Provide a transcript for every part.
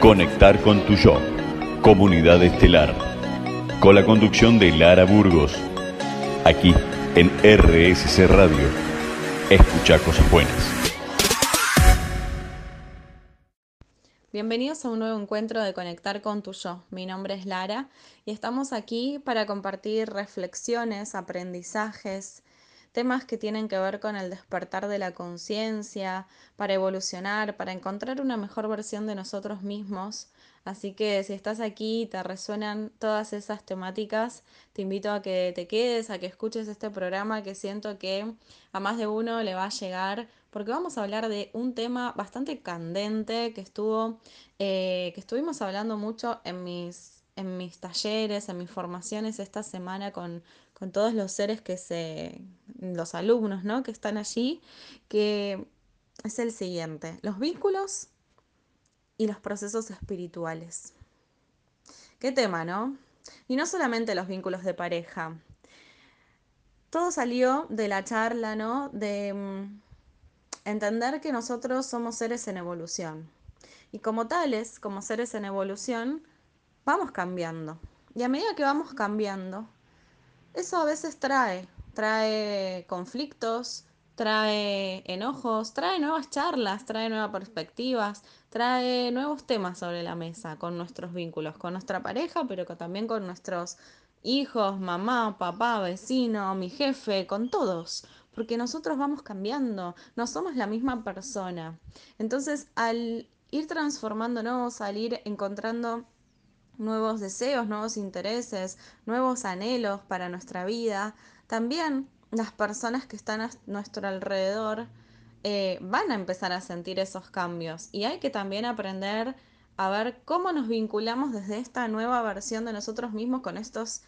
Conectar con tu yo. Comunidad Estelar. Con la conducción de Lara Burgos. Aquí en RSC Radio. Escucha cosas buenas. Bienvenidos a un nuevo encuentro de Conectar con tu yo. Mi nombre es Lara y estamos aquí para compartir reflexiones, aprendizajes, temas que tienen que ver con el despertar de la conciencia, para evolucionar, para encontrar una mejor versión de nosotros mismos. Así que si estás aquí y te resuenan todas esas temáticas, te invito a que te quedes, a que escuches este programa que siento que a más de uno le va a llegar, porque vamos a hablar de un tema bastante candente que estuvo, eh, que estuvimos hablando mucho en mis, en mis talleres, en mis formaciones esta semana con, con todos los seres que se, los alumnos, ¿no? Que están allí, que es el siguiente, los vínculos y los procesos espirituales. Qué tema, ¿no? Y no solamente los vínculos de pareja. Todo salió de la charla, ¿no? De mm, entender que nosotros somos seres en evolución. Y como tales, como seres en evolución, vamos cambiando. Y a medida que vamos cambiando, eso a veces trae, trae conflictos, trae enojos, trae nuevas charlas, trae nuevas perspectivas, trae nuevos temas sobre la mesa con nuestros vínculos, con nuestra pareja, pero también con nuestros hijos, mamá, papá, vecino, mi jefe, con todos, porque nosotros vamos cambiando, no somos la misma persona. Entonces, al ir transformándonos, al ir encontrando nuevos deseos, nuevos intereses, nuevos anhelos para nuestra vida, también las personas que están a nuestro alrededor eh, van a empezar a sentir esos cambios y hay que también aprender a ver cómo nos vinculamos desde esta nueva versión de nosotros mismos con estos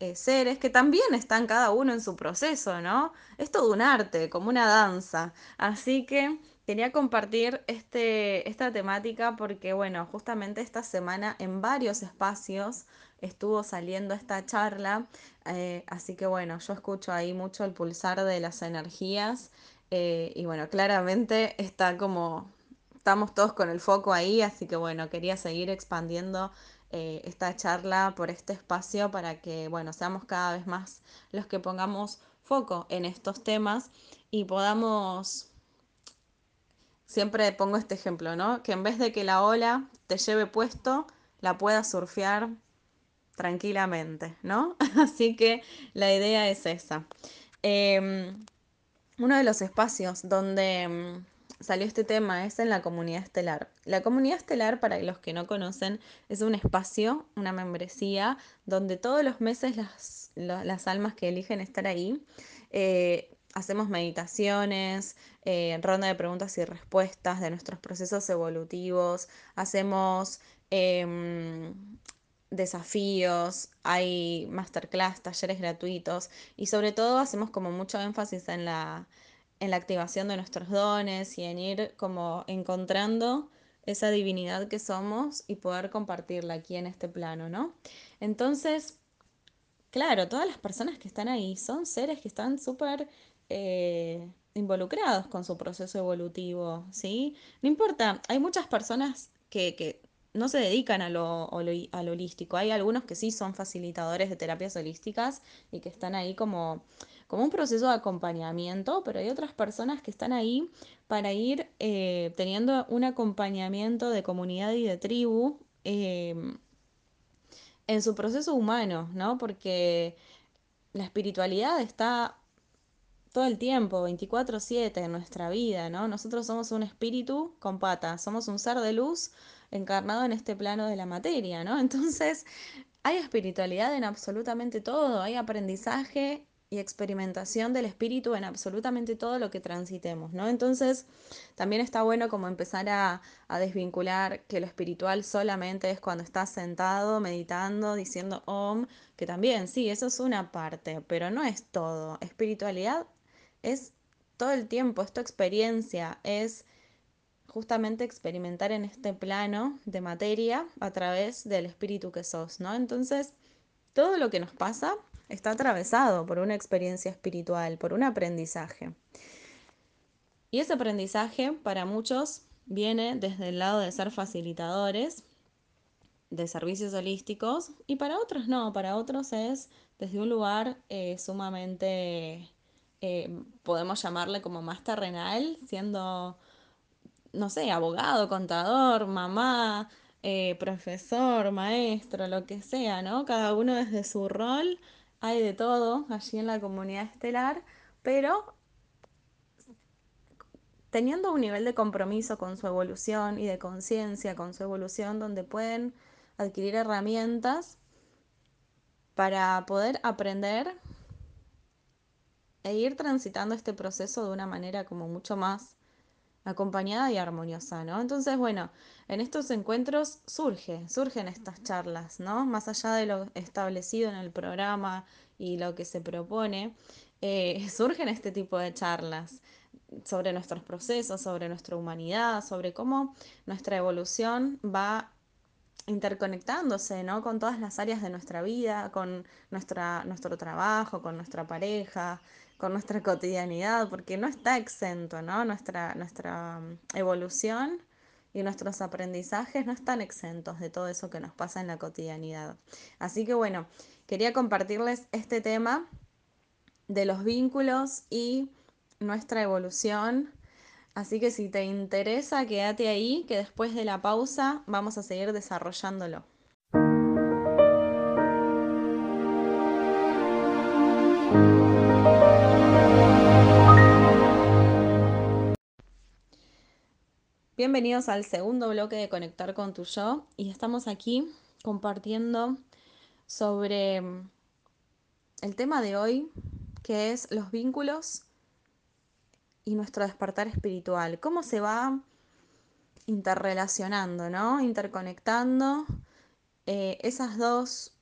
eh, seres que también están cada uno en su proceso, ¿no? Es todo un arte, como una danza. Así que quería compartir este, esta temática porque, bueno, justamente esta semana en varios espacios estuvo saliendo esta charla, eh, así que bueno, yo escucho ahí mucho el pulsar de las energías eh, y bueno, claramente está como, estamos todos con el foco ahí, así que bueno, quería seguir expandiendo eh, esta charla por este espacio para que, bueno, seamos cada vez más los que pongamos foco en estos temas y podamos Siempre pongo este ejemplo, ¿no? Que en vez de que la ola te lleve puesto, la puedas surfear tranquilamente, ¿no? Así que la idea es esa. Em, uno de los espacios donde em, salió este tema es en la comunidad estelar. La comunidad estelar, para los que no conocen, es un espacio, una membresía, donde todos los meses las, almas que eligen estar ahí eh, hacemos meditaciones, eh, ronda de preguntas y respuestas de nuestros procesos evolutivos, hacemos em, desafíos, hay masterclass, talleres gratuitos y sobre todo hacemos como mucho énfasis en la, en la activación de nuestros dones y en ir como encontrando esa divinidad que somos y poder compartirla aquí en este plano, ¿no? Entonces, claro, todas las personas que están ahí son seres que están súper eh, involucrados con su proceso evolutivo, ¿sí? No importa, hay muchas personas que, no se dedican a lo, holístico, hay algunos que sí son facilitadores de terapias holísticas y que están ahí como, como un proceso de acompañamiento, pero hay otras personas que están ahí para ir eh, teniendo un acompañamiento de comunidad y de tribu em, en su proceso humano, ¿no? Porque la espiritualidad está todo el tiempo, 24/7 en nuestra vida, ¿no? Nosotros somos un espíritu con patas, somos un ser de luz encarnado en este plano de la materia, ¿no? Entonces, hay espiritualidad en absolutamente todo, hay aprendizaje y experimentación del espíritu en absolutamente todo lo que transitemos, ¿no? Entonces, también está bueno como empezar a, a, desvincular que lo espiritual solamente es cuando estás sentado, meditando, diciendo om, que también, sí, eso es una parte, pero no es todo. Espiritualidad es todo el tiempo, es tu experiencia, es justamente experimentar en este plano de materia a través del espíritu que sos, ¿no? Entonces, todo lo que nos pasa está atravesado por una experiencia espiritual, por un aprendizaje. Y ese aprendizaje para muchos viene desde el lado de ser facilitadores, de servicios holísticos y para otros no, para otros es desde un lugar eh, sumamente, eh, podemos llamarle como más terrenal, siendo, no sé, abogado, contador, mamá, eh, profesor, maestro, lo que sea, ¿no? Cada uno desde su rol, hay de todo allí en la comunidad estelar, pero teniendo un nivel de compromiso con su evolución y de conciencia con su evolución donde pueden adquirir herramientas para poder aprender e ir transitando este proceso de una manera como mucho más acompañada y armoniosa, ¿no? Entonces, bueno, en estos encuentros surge, surgen estas charlas, ¿no? Más allá de lo establecido en el programa y lo que se propone, eh, surgen este tipo de charlas sobre nuestros procesos, sobre nuestra humanidad, sobre cómo nuestra evolución va interconectándose, ¿no? Con todas las áreas de nuestra vida, con nuestra, nuestro trabajo, con nuestra pareja, con nuestra cotidianidad, porque no está exento, ¿no? Nuestra, nuestra mm, evolución y nuestros aprendizajes no están exentos de todo eso que nos pasa en la cotidianidad. Así que bueno, quería compartirles este tema de los vínculos y nuestra evolución. Así que si te interesa, quédate ahí, que después de la pausa vamos a seguir desarrollándolo. Bienvenidos al segundo bloque de Conectar con tu yo y estamos aquí compartiendo sobre el tema de hoy que es los vínculos y nuestro despertar espiritual. ¿Cómo se va interrelacionando, ¿no? Interconectando eh, esas dos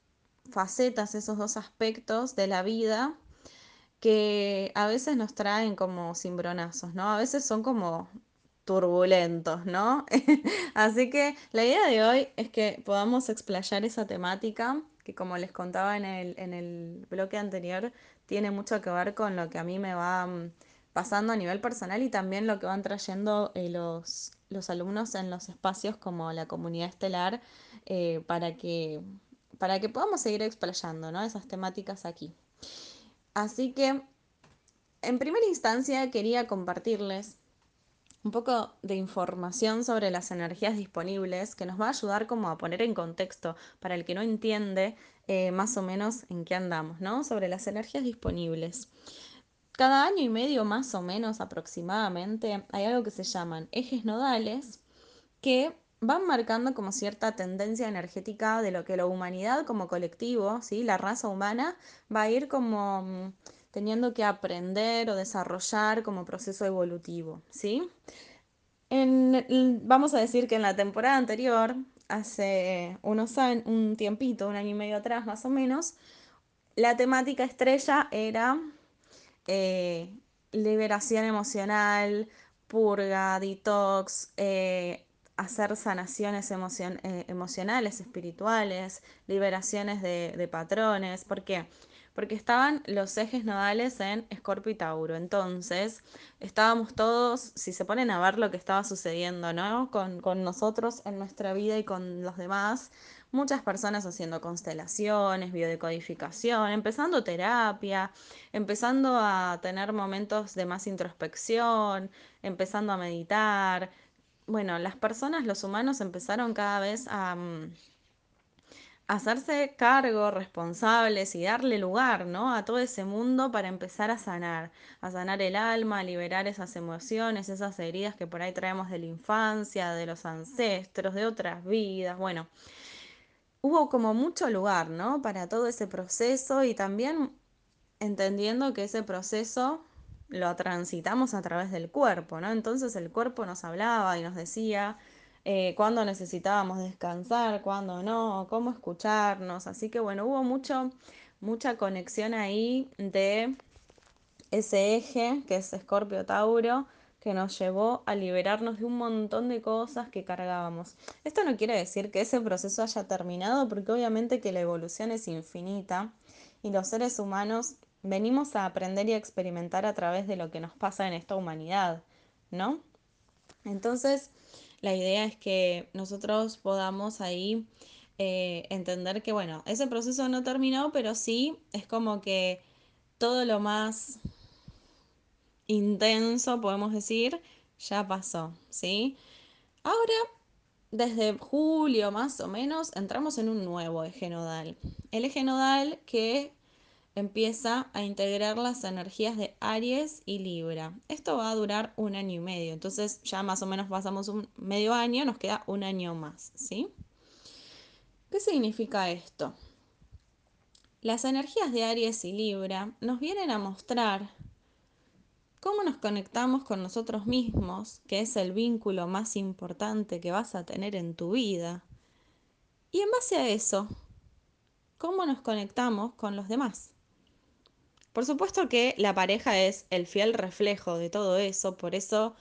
facetas, esos dos aspectos de la vida que a veces nos traen como cimbronazos, ¿no? A veces son como turbulentos, ¿no? Así que la idea de hoy es que podamos explayar esa temática que como les contaba en el, en el bloque anterior, tiene mucho que ver con lo que a mí me va mm, pasando a nivel personal y también lo que van trayendo eh, los, los, alumnos en los espacios como la comunidad estelar eh, para, que, para que podamos seguir explayando ¿no? esas temáticas aquí. Así que, en primera instancia, quería compartirles un poco de información sobre las energías disponibles que nos va a ayudar como a poner en contexto para el que no entiende eh, más o menos en qué andamos, ¿no? Sobre las energías disponibles. Cada año y medio más o menos aproximadamente hay algo que se llaman ejes nodales que van marcando como cierta tendencia energética de lo que la humanidad como colectivo, ¿sí? la raza humana, va a ir como mm, teniendo que aprender o desarrollar como proceso evolutivo. ¿sí? Vamos a decir que en la temporada anterior, hace unos años, un tiempito, un año y medio atrás más o menos, la temática estrella era eh, liberación emocional, purga, detox, eh, hacer sanaciones eh, emocionales, espirituales, liberaciones de, de patrones. ¿Por qué? Porque estaban los ejes nodales en Escorpio y Tauro. Entonces, estábamos todos, si se ponen a ver lo que estaba sucediendo, ¿no? Con, nosotros en nuestra vida y con los demás, muchas personas haciendo constelaciones, biodecodificación, empezando terapia, empezando a tener momentos de más introspección, empezando a meditar. Bueno, las personas, los humanos empezaron cada vez a... Mm, hacerse cargo, responsables y darle lugar, ¿no? A todo ese mundo para empezar a sanar, a sanar el alma, a liberar esas emociones, esas heridas que por ahí traemos de la infancia, de los ancestros, de otras vidas, bueno, hubo como mucho lugar, ¿no? Para todo ese proceso y también entendiendo que ese proceso lo transitamos a través del cuerpo, ¿no? Entonces el cuerpo nos hablaba y nos decía eh, cuándo necesitábamos descansar, cuándo no, cómo escucharnos. Así que bueno, hubo mucho, mucha conexión ahí de ese eje que es Escorpio Tauro que nos llevó a liberarnos de un montón de cosas que cargábamos. Esto no quiere decir que ese proceso haya terminado, porque obviamente que la evolución es infinita y los seres humanos venimos a aprender y a experimentar a través de lo que nos pasa en esta humanidad, ¿no? Entonces, la idea es que nosotros podamos ahí eh, entender que, bueno, ese proceso no terminó, pero sí es como que todo lo más intenso, podemos decir, ya pasó, ¿sí? Ahora, desde julio más o menos, entramos en un nuevo eje nodal. El eje nodal que empieza a integrar las energías de Aries y Libra. Esto va a durar un año y medio, entonces ya más o menos pasamos un medio año, nos queda un año más, ¿sí? ¿Qué significa esto? Las energías de Aries y Libra nos vienen a mostrar cómo nos conectamos con nosotros mismos, que es el vínculo más importante que vas a tener en tu vida. Y en base a eso, cómo nos conectamos con los demás. Por supuesto que la pareja es el fiel reflejo de todo eso, por eso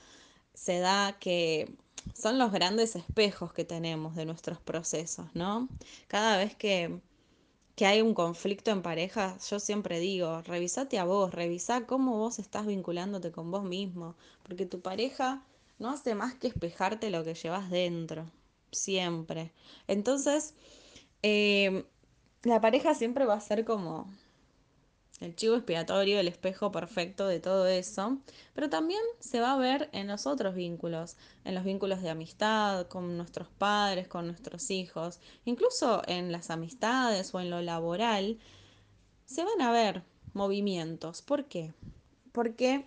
se da que son los grandes espejos que tenemos de nuestros procesos, ¿no? Cada vez que, que hay un conflicto en pareja, yo siempre digo, revisate a vos, revisa cómo vos estás vinculándote con vos mismo, porque tu pareja no hace más que espejarte lo que llevas dentro, siempre. Entonces, eh, la pareja siempre va a ser como el chivo expiatorio, el espejo perfecto de todo eso, pero también se va a ver en los otros vínculos, en los vínculos de amistad, con nuestros padres, con nuestros hijos, incluso en las amistades o en lo laboral, se van a ver movimientos. ¿Por qué? Porque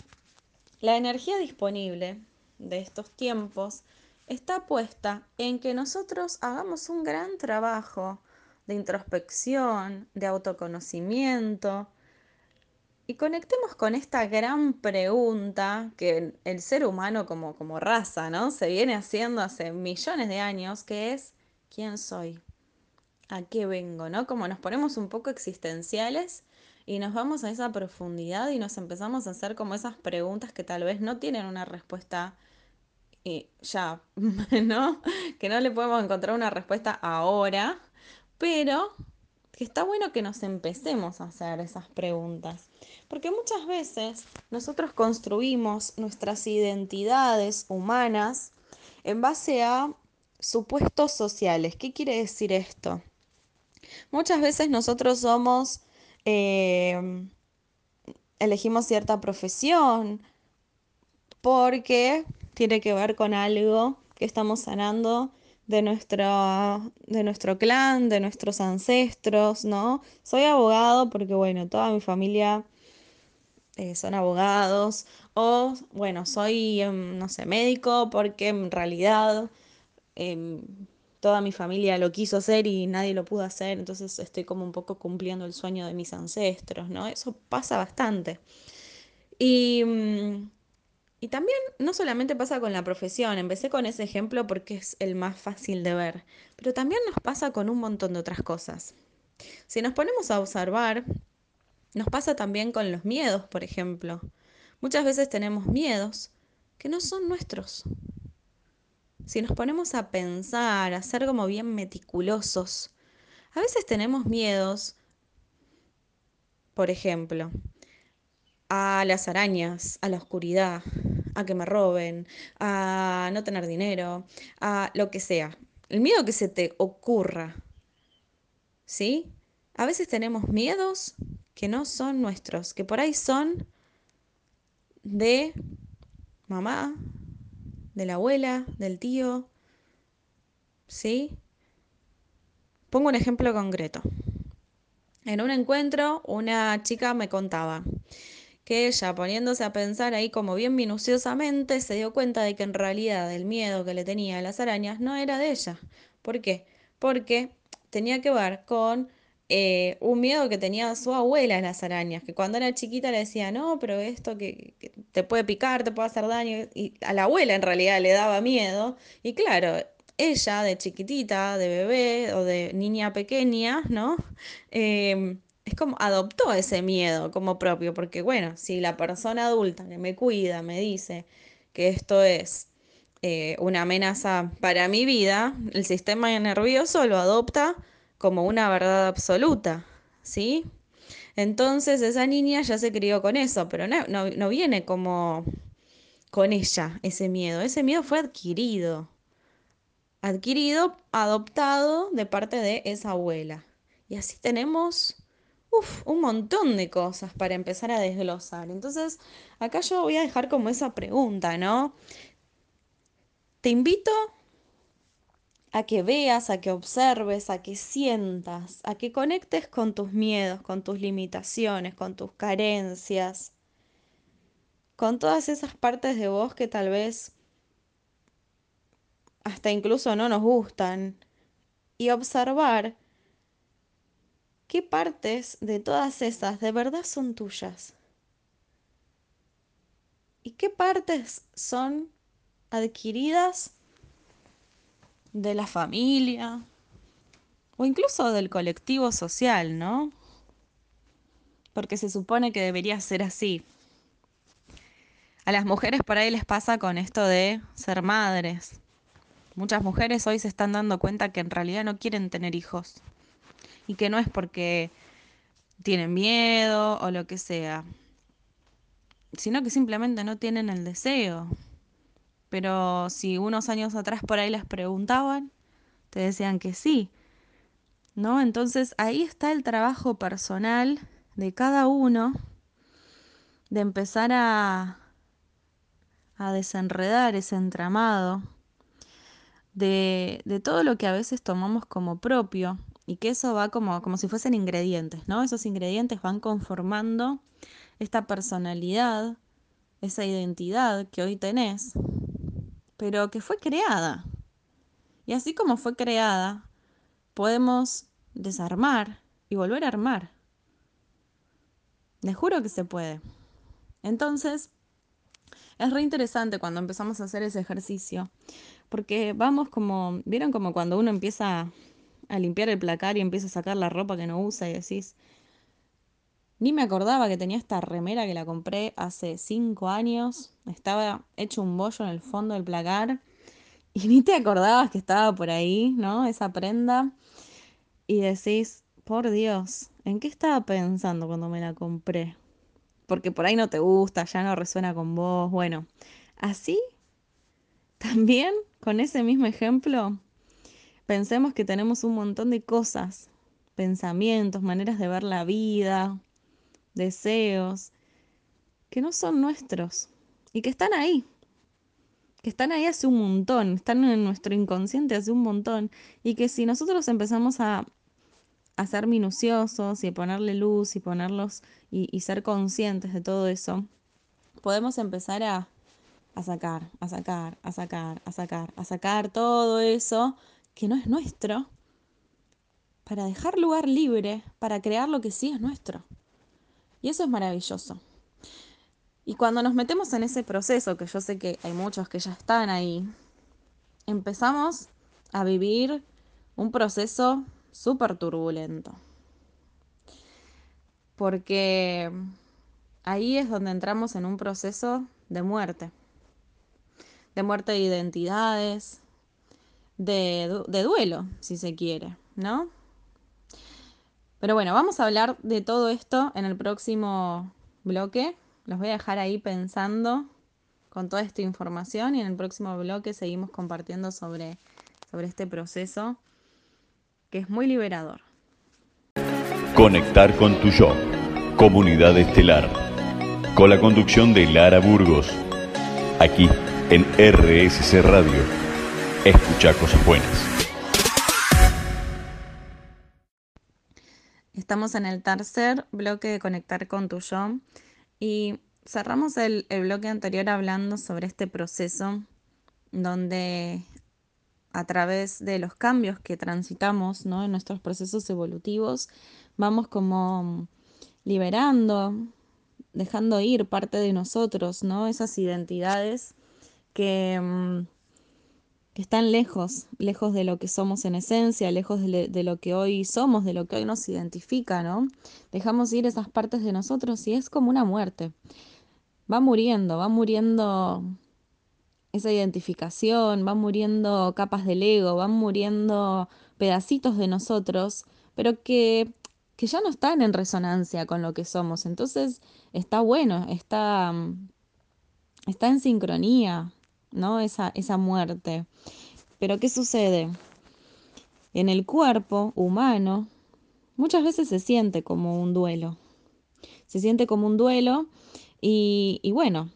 la energía disponible de estos tiempos está puesta en que nosotros hagamos un gran trabajo de introspección, de autoconocimiento, y conectemos con esta gran pregunta que el ser humano como, como raza, ¿no? Se viene haciendo hace millones de años, que es ¿quién soy? ¿A qué vengo? ¿No? Como nos ponemos un poco existenciales y nos vamos a esa profundidad y nos empezamos a hacer como esas preguntas que tal vez no tienen una respuesta y ya, ¿no? Que no le podemos encontrar una respuesta ahora, pero que está bueno que nos empecemos a hacer esas preguntas. Porque muchas veces nosotros construimos nuestras identidades humanas en base a supuestos sociales. ¿Qué quiere decir esto? Muchas veces nosotros somos, eh, elegimos cierta profesión porque tiene que ver con algo que estamos sanando de nuestro, de nuestro clan, de nuestros ancestros, ¿no? Soy abogado porque, bueno, toda mi familia eh, son abogados, o bueno, soy, em, no sé, médico porque en realidad em, toda mi familia lo quiso hacer y nadie lo pudo hacer, entonces estoy como un poco cumpliendo el sueño de mis ancestros, ¿no? Eso pasa bastante. Y, mm, y también no solamente pasa con la profesión, empecé con ese ejemplo porque es el más fácil de ver, pero también nos pasa con un montón de otras cosas. Si nos ponemos a observar, nos pasa también con los miedos, por ejemplo. Muchas veces tenemos miedos que no son nuestros. Si nos ponemos a pensar, a ser como bien meticulosos, a veces tenemos miedos, por ejemplo, a las arañas, a la oscuridad, a que me roben, a no tener dinero, a lo que sea. El miedo que se te ocurra. ¿Sí? A veces tenemos miedos que no son nuestros, que por ahí son de mamá, de la abuela, del tío. ¿Sí? Pongo un ejemplo concreto. En un encuentro, una chica me contaba que ella, poniéndose a pensar ahí como bien minuciosamente, se dio cuenta de que en realidad el miedo que le tenía a las arañas no era de ella. ¿Por qué? Porque tenía que ver con eh, un miedo que tenía su abuela en las arañas, que cuando era chiquita le decía, no, pero esto que, te puede picar, te puede hacer daño, y a la abuela en realidad le daba miedo, y claro, ella de chiquitita, de bebé o de niña pequeña, ¿no? Em, es como adoptó ese miedo como propio, porque bueno, si la persona adulta que me cuida me dice que esto es eh, una amenaza para mi vida, el sistema nervioso lo adopta como una verdad absoluta, ¿sí? Entonces esa niña ya se crió con eso, pero no, no, viene como con ella ese miedo, ese miedo fue adquirido. adquirido, adoptado de parte de esa abuela. Y así tenemos un montón de cosas para empezar a desglosar. Entonces, acá yo voy a dejar como esa pregunta, ¿no? Te invito a que veas, a que observes, a que sientas, a que conectes con tus miedos, con tus limitaciones, con tus carencias, con todas esas partes de vos que tal vez hasta incluso no nos gustan, y observar qué partes de todas esas de verdad son tuyas y qué partes son adquiridas de la familia o incluso del colectivo social, ¿no? Porque se supone que debería ser así. A las mujeres por ahí les pasa con esto de ser madres. Muchas mujeres hoy se están dando cuenta que en realidad no quieren tener hijos y que no es porque tienen miedo o lo que sea, sino que simplemente no tienen el deseo. Pero si unos años atrás por ahí les preguntaban, te decían que sí. ¿No? Entonces ahí está el trabajo personal de cada uno de empezar a, a desenredar ese entramado de, de, todo lo que a veces tomamos como propio y que eso va como, como si fuesen ingredientes, ¿no? Esos ingredientes van conformando esta personalidad, esa identidad que hoy tenés pero que fue creada. Y así como fue creada, podemos desarmar y volver a armar. Les juro que se puede. Entonces, es re interesante cuando empezamos a hacer ese ejercicio, porque vamos como, ¿vieron como cuando uno empieza a limpiar el placar y empieza a sacar la ropa que no usa y decís, ni me acordaba que tenía esta remera que la compré hace cinco años. Estaba hecho un bollo en el fondo del placar. Y ni te acordabas que estaba por ahí, ¿no? Esa prenda. Y decís, por Dios, ¿en qué estaba pensando cuando me la compré? Porque por ahí no te gusta, ya no resuena con vos. Bueno, así también, con ese mismo ejemplo, pensemos que tenemos un montón de cosas, pensamientos, maneras de ver la vida, deseos, que no son nuestros y que están ahí, que están ahí hace un montón, están en nuestro inconsciente hace un montón y que si nosotros empezamos a, a ser minuciosos y a ponerle luz y ponerlos y, y ser conscientes de todo eso, podemos empezar a, a sacar, a sacar, a sacar, a sacar, a sacar todo eso que no es nuestro para dejar lugar libre para crear lo que sí es nuestro. Y eso es maravilloso. Y cuando nos metemos en ese proceso, que yo sé que hay muchos que ya están ahí, empezamos a vivir un proceso súper turbulento. Porque ahí es donde entramos en un proceso de muerte. De muerte de identidades, de, de duelo, si se quiere, ¿no? Pero bueno, vamos a hablar de todo esto en el próximo bloque. Los voy a dejar ahí pensando con toda esta información y en el próximo bloque seguimos compartiendo sobre, sobre este proceso que es muy liberador. Conectar con tu yo, comunidad estelar, con la conducción de Lara Burgos, aquí en RSC Radio. Escucha cosas buenas. Estamos en el tercer bloque de Conectar con tu yo y cerramos el, bloque anterior hablando sobre este proceso donde a través de los cambios que transitamos ¿no? en nuestros procesos evolutivos vamos como liberando, dejando ir parte de nosotros, ¿no? esas identidades que mm, que están lejos, lejos de lo que somos en esencia, lejos de, lo que hoy somos, de lo que hoy nos identifica, ¿no? Dejamos ir esas partes de nosotros y es como una muerte. Va muriendo, va muriendo esa identificación, van muriendo capas del ego, van muriendo pedacitos de nosotros, pero que, que ya no están en resonancia con lo que somos. Entonces está bueno, está, está en sincronía, ¿no? Esa, esa muerte. Pero ¿qué sucede? En el cuerpo humano muchas veces se siente como un duelo. Se siente como un duelo y, y bueno,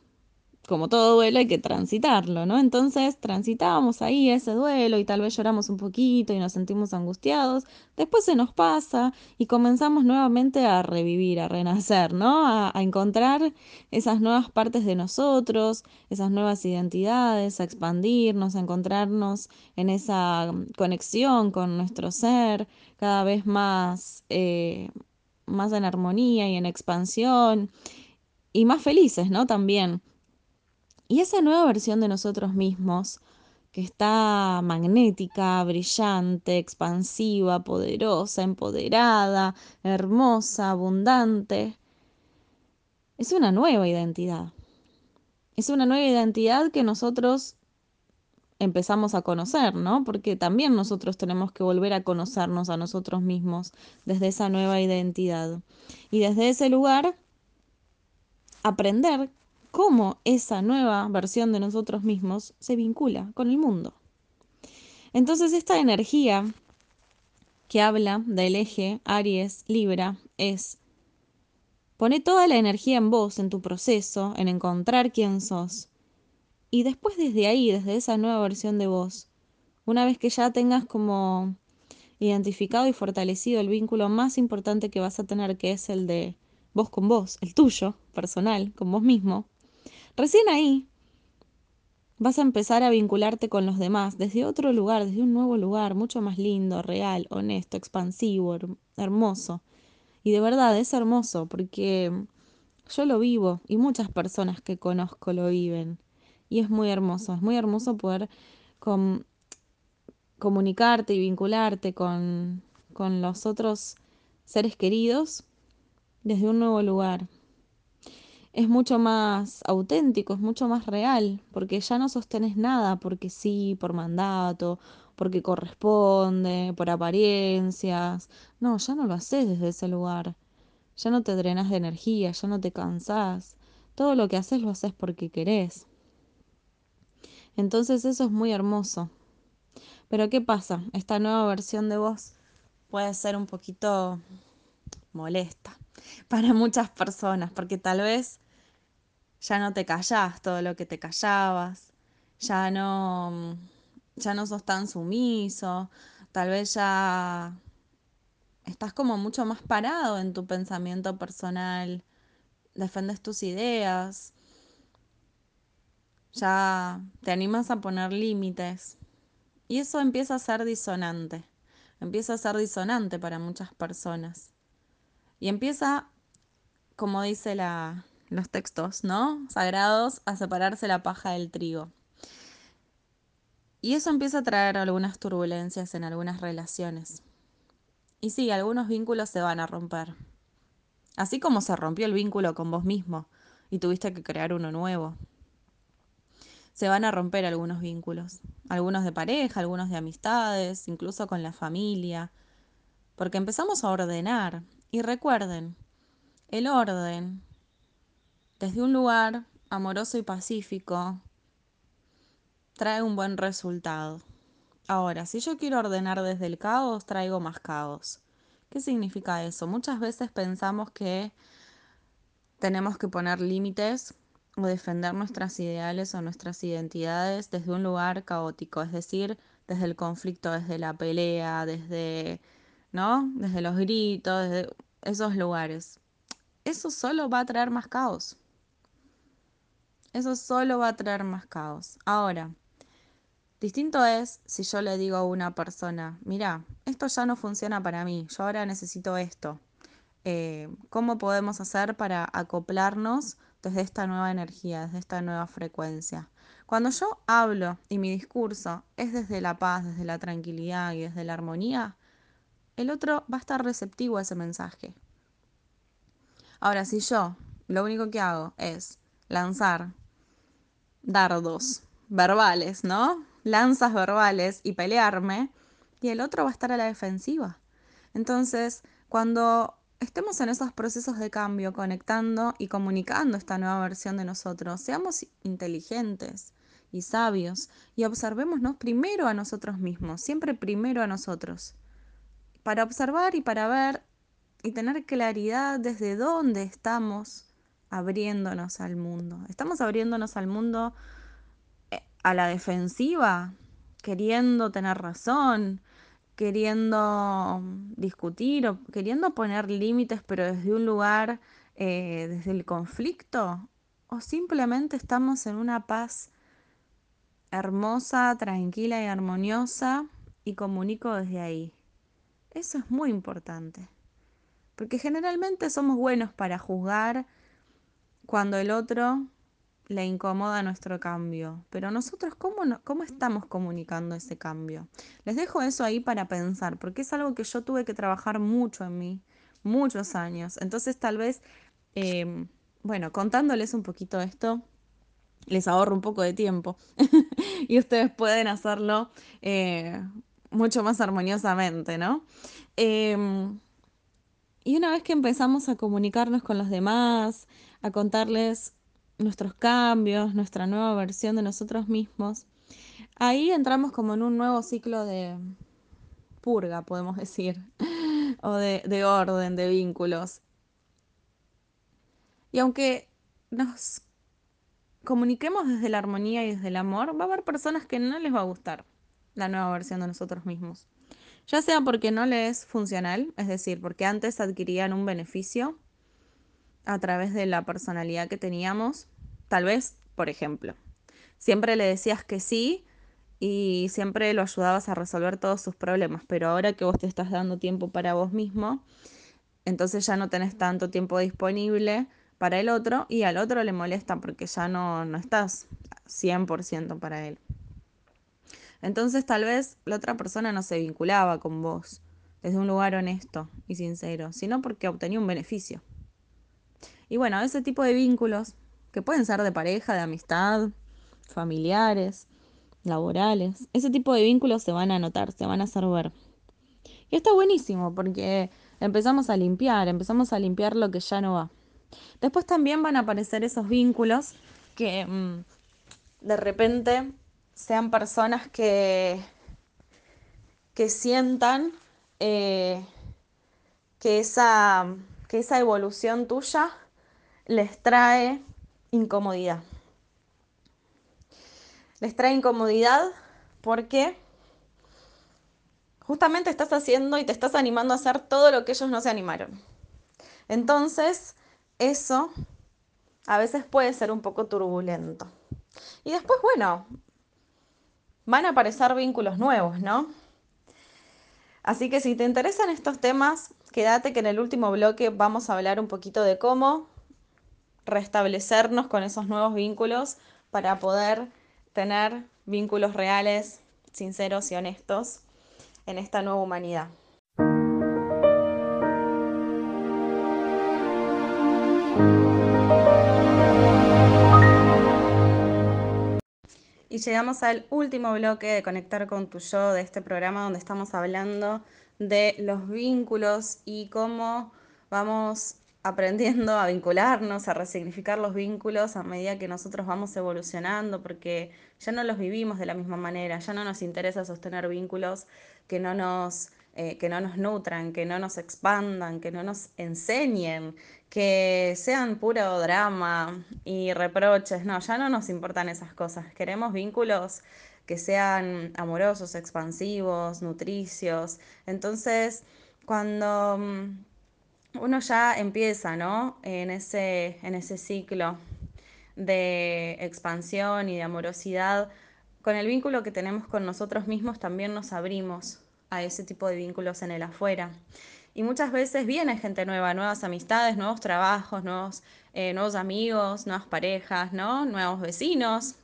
como todo duelo hay que transitarlo, ¿no? Entonces transitamos ahí ese duelo y tal vez lloramos un poquito y nos sentimos angustiados, después se nos pasa y comenzamos nuevamente a revivir, a renacer, ¿no? A, encontrar esas nuevas partes de nosotros, esas nuevas identidades, a expandirnos, a encontrarnos en esa conexión con nuestro ser cada vez más, eh, más en armonía y en expansión y más felices, ¿no? También. Y esa nueva versión de nosotros mismos, que está magnética, brillante, expansiva, poderosa, empoderada, hermosa, abundante, es una nueva identidad. Es una nueva identidad que nosotros empezamos a conocer, ¿no? Porque también nosotros tenemos que volver a conocernos a nosotros mismos desde esa nueva identidad. Y desde ese lugar, aprender cómo esa nueva versión de nosotros mismos se vincula con el mundo. Entonces esta energía que habla del eje Aries Libra es pone toda la energía en vos, en tu proceso, en encontrar quién sos. Y después desde ahí, desde esa nueva versión de vos, una vez que ya tengas como identificado y fortalecido el vínculo más importante que vas a tener, que es el de vos con vos, el tuyo, personal, con vos mismo, Recién ahí vas a empezar a vincularte con los demás desde otro lugar, desde un nuevo lugar, mucho más lindo, real, honesto, expansivo, hermoso. Y de verdad es hermoso porque yo lo vivo y muchas personas que conozco lo viven. Y es muy hermoso, es muy hermoso poder comunicarte y vincularte con, con los otros seres queridos desde un nuevo lugar, es mucho más auténtico, es mucho más real, porque ya no sostenes nada porque sí, por mandato, porque corresponde, por apariencias. No, ya no lo haces desde ese lugar. Ya no te drenas de energía, ya no te cansás. Todo lo que haces lo haces porque querés. Entonces eso es muy hermoso. Pero ¿qué pasa? Esta nueva versión de vos puede ser un poquito molesta para muchas personas, porque tal vez ya no te callás todo lo que te callabas, ya no, ya no sos tan sumiso, tal vez ya estás como mucho más parado en tu pensamiento personal, defendes tus ideas, ya te animas a poner límites. Y eso empieza a ser disonante, empieza a ser disonante para muchas personas. Y empieza, como dice la, los textos, ¿no? Sagrados a separarse la paja del trigo. Y eso empieza a traer algunas turbulencias en algunas relaciones. Y sí, algunos vínculos se van a romper. Así como se rompió el vínculo con vos mismo y tuviste que crear uno nuevo. Se van a romper algunos vínculos, algunos de pareja, algunos de amistades, incluso con la familia, porque empezamos a ordenar. Y recuerden, el orden desde un lugar amoroso y pacífico, trae un buen resultado. Ahora, si yo quiero ordenar desde el caos, traigo más caos. ¿Qué significa eso? Muchas veces pensamos que tenemos que poner límites o defender nuestras ideales o nuestras identidades desde un lugar caótico, es decir, desde el conflicto, desde la pelea, desde, ¿no? Desde los gritos, desde esos lugares. Eso solo va a traer más caos. Eso solo va a traer más caos. Ahora, distinto es si yo le digo a una persona, mira, esto ya no funciona para mí, yo ahora necesito esto. Eh, ¿Cómo podemos hacer para acoplarnos desde esta nueva energía, desde esta nueva frecuencia? Cuando yo hablo y mi discurso es desde la paz, desde la tranquilidad y desde la armonía, el otro va a estar receptivo a ese mensaje. Ahora, si yo lo único que hago es lanzar dardos verbales, ¿no? Lanzas verbales y pelearme, y el otro va a estar a la defensiva. Entonces, cuando estemos en esos procesos de cambio, conectando y comunicando esta nueva versión de nosotros, seamos inteligentes y sabios y observémonos primero a nosotros mismos, siempre primero a nosotros, para observar y para ver y tener claridad desde dónde estamos abriéndonos al mundo. ¿Estamos abriéndonos al mundo eh, a la defensiva, queriendo tener razón, queriendo discutir o queriendo poner límites, pero desde un lugar, eh, desde el conflicto? ¿O simplemente estamos en una paz hermosa, tranquila y armoniosa y comunico desde ahí? Eso es muy importante. Porque generalmente somos buenos para juzgar cuando el otro le incomoda nuestro cambio. Pero nosotros, ¿cómo, ¿cómo estamos comunicando ese cambio? Les dejo eso ahí para pensar, porque es algo que yo tuve que trabajar mucho en mí, muchos años. Entonces tal vez, em, bueno, contándoles un poquito esto, les ahorro un poco de tiempo y ustedes pueden hacerlo eh, mucho más armoniosamente, ¿no? Em, y una vez que empezamos a comunicarnos con los demás, a contarles nuestros cambios, nuestra nueva versión de nosotros mismos, ahí entramos como en un nuevo ciclo de purga, podemos decir, o de, de orden, de vínculos. Y aunque nos comuniquemos desde la armonía y desde el amor, va a haber personas que no les va a gustar la nueva versión de nosotros mismos. Ya sea porque no les es funcional, es decir, porque antes adquirían un beneficio a través de la personalidad que teníamos. Tal vez, por ejemplo, siempre le decías que sí y siempre lo ayudabas a resolver todos sus problemas, pero ahora que vos te estás dando tiempo para vos mismo, entonces ya no tenés tanto tiempo disponible para el otro y al otro le molesta porque ya no, no estás 100% para él. Entonces tal vez la otra persona no se vinculaba con vos desde un lugar honesto y sincero, sino porque obtenía un beneficio. Y bueno, ese tipo de vínculos, que pueden ser de pareja, de amistad, familiares, laborales, ese tipo de vínculos se van a notar, se van a hacer ver. Y está buenísimo porque empezamos a limpiar, empezamos a limpiar lo que ya no va. Después también van a aparecer esos vínculos que mm, de repente sean personas que, que sientan eh, que, esa, que esa evolución tuya les trae incomodidad. Les trae incomodidad porque justamente estás haciendo y te estás animando a hacer todo lo que ellos no se animaron. Entonces, eso a veces puede ser un poco turbulento. Y después, bueno, van a aparecer vínculos nuevos, ¿no? Así que si te interesan estos temas, quédate que en el último bloque vamos a hablar un poquito de cómo restablecernos con esos nuevos vínculos para poder tener vínculos reales, sinceros y honestos en esta nueva humanidad. Y llegamos al último bloque de Conectar con tu yo de este programa donde estamos hablando de los vínculos y cómo vamos aprendiendo a vincularnos, a resignificar los vínculos a medida que nosotros vamos evolucionando, porque ya no los vivimos de la misma manera, ya no nos interesa sostener vínculos que no nos, eh, que no nos nutran, que no nos expandan, que no nos enseñen, que sean puro drama y reproches. No, ya no nos importan esas cosas. Queremos vínculos que sean amorosos, expansivos, nutricios. Entonces, cuando mm, uno ya empieza, ¿no? En ese, en ese ciclo de expansión y de amorosidad, con el vínculo que tenemos con nosotros mismos también nos abrimos a ese tipo de vínculos en el afuera. Y muchas veces viene gente nueva, nuevas amistades, nuevos trabajos, nuevos, eh, nuevos amigos, nuevas parejas, ¿no? Nuevos vecinos.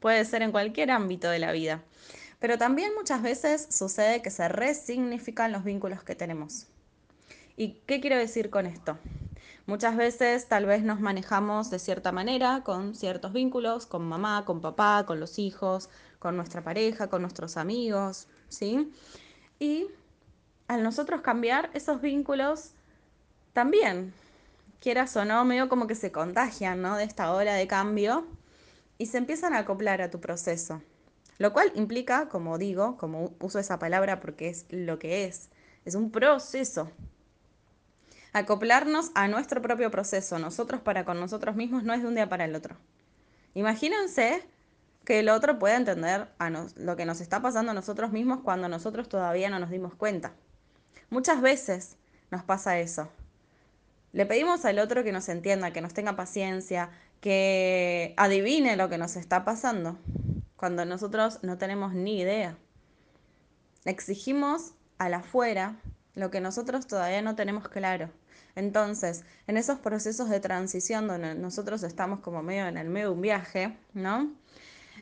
Puede ser en cualquier ámbito de la vida. Pero también muchas veces sucede que se resignifican los vínculos que tenemos. ¿Y qué quiero decir con esto? Muchas veces tal vez nos manejamos de cierta manera, con ciertos vínculos, con mamá, con papá, con los hijos, con nuestra pareja, con nuestros amigos, ¿sí? Y al nosotros cambiar esos vínculos, también, quieras o no, medio como que se contagian, ¿no? De esta ola de cambio y se empiezan a acoplar a tu proceso. Lo cual implica, como digo, como uso esa palabra porque es lo que es, es un proceso. Acoplarnos a nuestro propio proceso, nosotros para con nosotros mismos, no es de un día para el otro. Imagínense que el otro pueda entender lo que nos está pasando a nosotros mismos cuando nosotros todavía no nos dimos cuenta. Muchas veces nos pasa eso. Le pedimos al otro que nos entienda, que nos tenga paciencia, que adivine lo que nos está pasando, cuando nosotros no tenemos ni idea. Exigimos al afuera lo que nosotros todavía no tenemos claro. Entonces, en esos procesos de transición donde nosotros estamos como medio en el medio de un viaje, ¿no?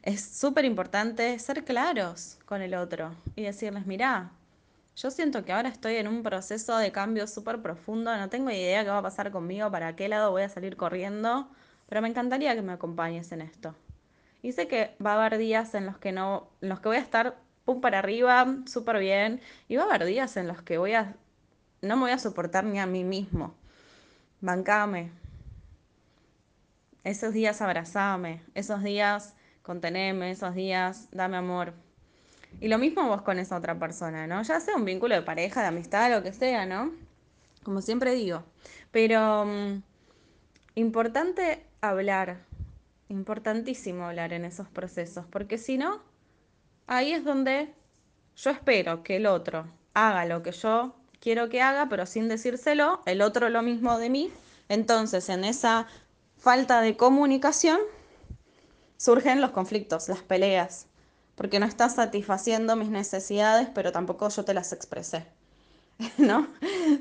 Es súper importante ser claros con el otro y decirles, mira, yo siento que ahora estoy en un proceso de cambio súper profundo, no tengo idea qué va a pasar conmigo, para qué lado voy a salir corriendo, pero me encantaría que me acompañes en esto. Y sé que va a haber días en los que no, en los que voy a estar pum para arriba, súper bien, y va a haber días en los que voy a, no me voy a soportar ni a mí mismo. Bancame. Esos días abrazame, esos días conteneme, esos días dame amor. Y lo mismo vos con esa otra persona, ¿no? Ya sea un vínculo de pareja, de amistad, lo que sea, ¿no? Como siempre digo. Pero mm, importante hablar, importantísimo hablar en esos procesos, porque si no, ahí es donde yo espero que el otro haga lo que yo quiero que haga, pero sin decírselo, el otro lo mismo de mí. Entonces, en esa falta de comunicación surgen los conflictos, las peleas, porque no estás satisfaciendo mis necesidades, pero tampoco yo te las expresé. ¿no?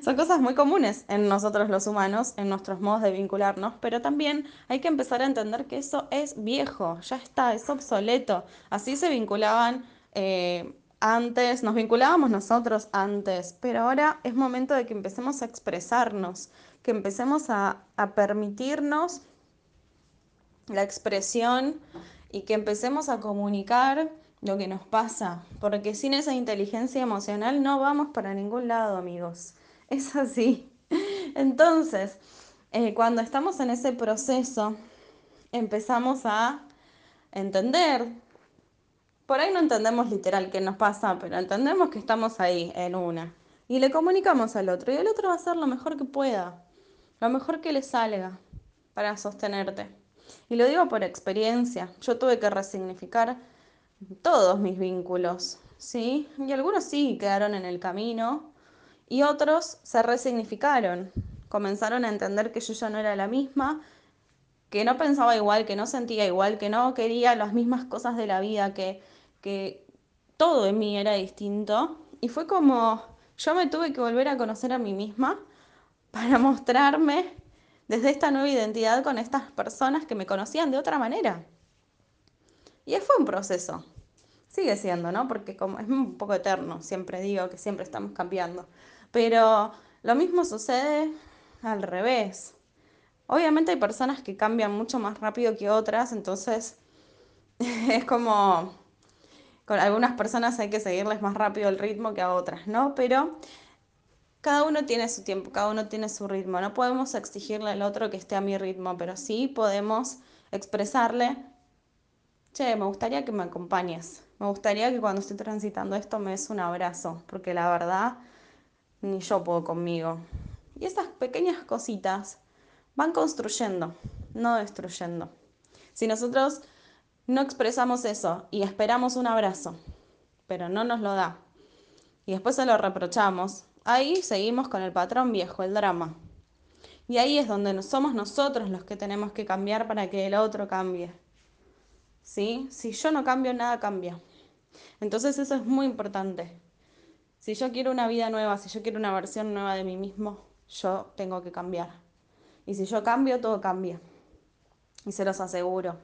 Son cosas muy comunes en nosotros los humanos, en nuestros modos de vincularnos, pero también hay que empezar a entender que eso es viejo, ya está, es obsoleto. Así se vinculaban eh, antes, nos vinculábamos nosotros antes, pero ahora es momento de que empecemos a expresarnos, que empecemos a, a permitirnos la expresión y que empecemos a comunicar lo que nos pasa, porque sin esa inteligencia emocional no vamos para ningún lado, amigos. Es así. Entonces, eh, cuando estamos en ese proceso, empezamos a entender, por ahí no entendemos literal qué nos pasa, pero entendemos que estamos ahí en una. Y le comunicamos al otro, y el otro va a hacer lo mejor que pueda, lo mejor que le salga para sostenerte. Y lo digo por experiencia, yo tuve que resignificar todos mis vínculos, ¿sí? Y algunos sí quedaron en el camino y otros se resignificaron, comenzaron a entender que yo ya no era la misma, que no pensaba igual, que no sentía igual, que no quería las mismas cosas de la vida, que, que todo en mí era distinto. Y fue como yo me tuve que volver a conocer a mí misma para mostrarme desde esta nueva identidad con estas personas que me conocían de otra manera. Y fue un proceso. Sigue siendo, ¿no? Porque como es un poco eterno, siempre digo que siempre estamos cambiando. Pero lo mismo sucede al revés. Obviamente hay personas que cambian mucho más rápido que otras, entonces es como con algunas personas hay que seguirles más rápido el ritmo que a otras, ¿no? Pero cada uno tiene su tiempo, cada uno tiene su ritmo. No podemos exigirle al otro que esté a mi ritmo, pero sí podemos expresarle che, me gustaría que me acompañes, me gustaría que cuando estoy transitando esto me des un abrazo, porque la verdad ni yo puedo conmigo. Y esas pequeñas cositas van construyendo, no destruyendo. Si nosotros no expresamos eso y esperamos un abrazo, pero no nos lo da, y después se lo reprochamos, ahí seguimos con el patrón viejo, el drama. Y ahí es donde somos nosotros los que tenemos que cambiar para que el otro cambie. ¿Sí? Si yo no cambio, nada cambia. Entonces eso es muy importante. Si yo quiero una vida nueva, si yo quiero una versión nueva de mí mismo, yo tengo que cambiar. Y si yo cambio, todo cambia. Y se los aseguro.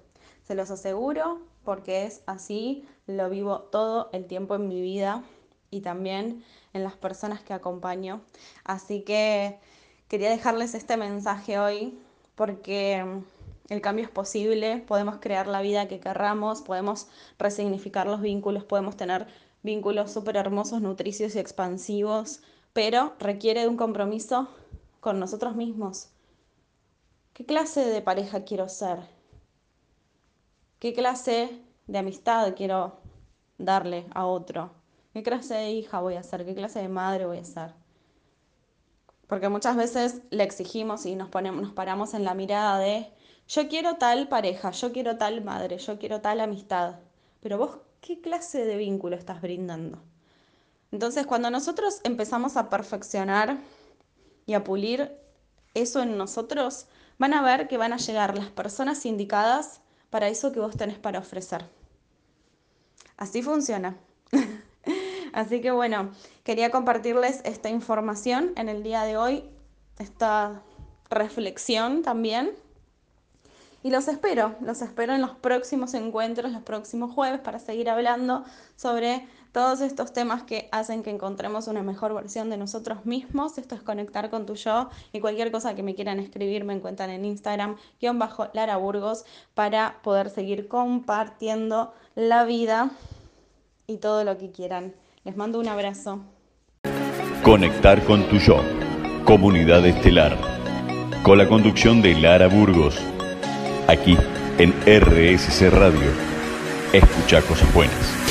Se los aseguro porque es así, lo vivo todo el tiempo en mi vida y también en las personas que acompaño. Así que quería dejarles este mensaje hoy porque el cambio es posible, podemos crear la vida que querramos, podemos resignificar los vínculos, podemos tener vínculos súper hermosos, nutricios y expansivos, pero requiere de un compromiso con nosotros mismos. ¿Qué clase de pareja quiero ser? ¿Qué clase de amistad quiero darle a otro? ¿Qué clase de hija voy a ser? ¿Qué clase de madre voy a ser? Porque muchas veces le exigimos y nos, ponemos, nos paramos en la mirada de yo quiero tal pareja, yo quiero tal madre, yo quiero tal amistad. Pero vos, ¿qué clase de vínculo estás brindando? Entonces, cuando nosotros empezamos a perfeccionar y a pulir eso en nosotros, van a ver que van a llegar las personas indicadas para eso que vos tenés para ofrecer. Así funciona. Así que bueno, quería compartirles esta información en el día de hoy, esta reflexión también. Y los espero, los espero en los próximos encuentros, los próximos jueves, para seguir hablando sobre todos estos temas que hacen que encontremos una mejor versión de nosotros mismos. Esto es conectar con tu yo y cualquier cosa que me quieran escribir me encuentran en Instagram, guion bajo Lara Burgos, para poder seguir compartiendo la vida y todo lo que quieran. Les mando un abrazo. Conectar con tu yo. Comunidad Estelar. Con la conducción de Lara Burgos. Aquí en RSC Radio. Escucha cosas buenas.